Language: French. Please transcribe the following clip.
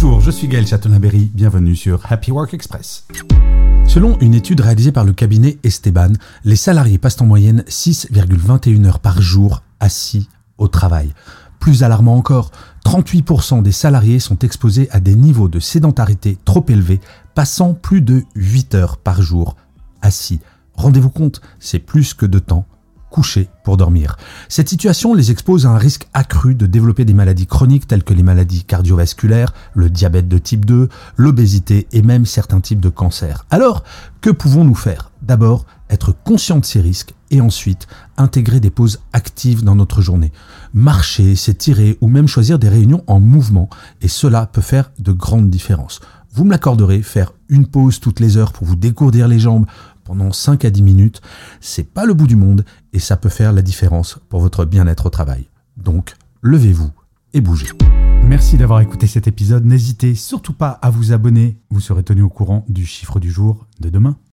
Bonjour, je suis Gaël Chatonaberry, bienvenue sur Happy Work Express. Selon une étude réalisée par le cabinet Esteban, les salariés passent en moyenne 6,21 heures par jour assis au travail. Plus alarmant encore, 38% des salariés sont exposés à des niveaux de sédentarité trop élevés, passant plus de 8 heures par jour assis. Rendez-vous compte, c'est plus que de temps couchés pour dormir. Cette situation les expose à un risque accru de développer des maladies chroniques telles que les maladies cardiovasculaires, le diabète de type 2, l'obésité et même certains types de cancers. Alors, que pouvons-nous faire? D'abord, être conscient de ces risques et ensuite intégrer des pauses actives dans notre journée. Marcher, s'étirer ou même choisir des réunions en mouvement et cela peut faire de grandes différences. Vous me l'accorderez, faire une pause toutes les heures pour vous décourdir les jambes pendant 5 à 10 minutes, c'est pas le bout du monde et ça peut faire la différence pour votre bien-être au travail. Donc, levez-vous et bougez. Merci d'avoir écouté cet épisode. N'hésitez surtout pas à vous abonner. Vous serez tenu au courant du chiffre du jour de demain.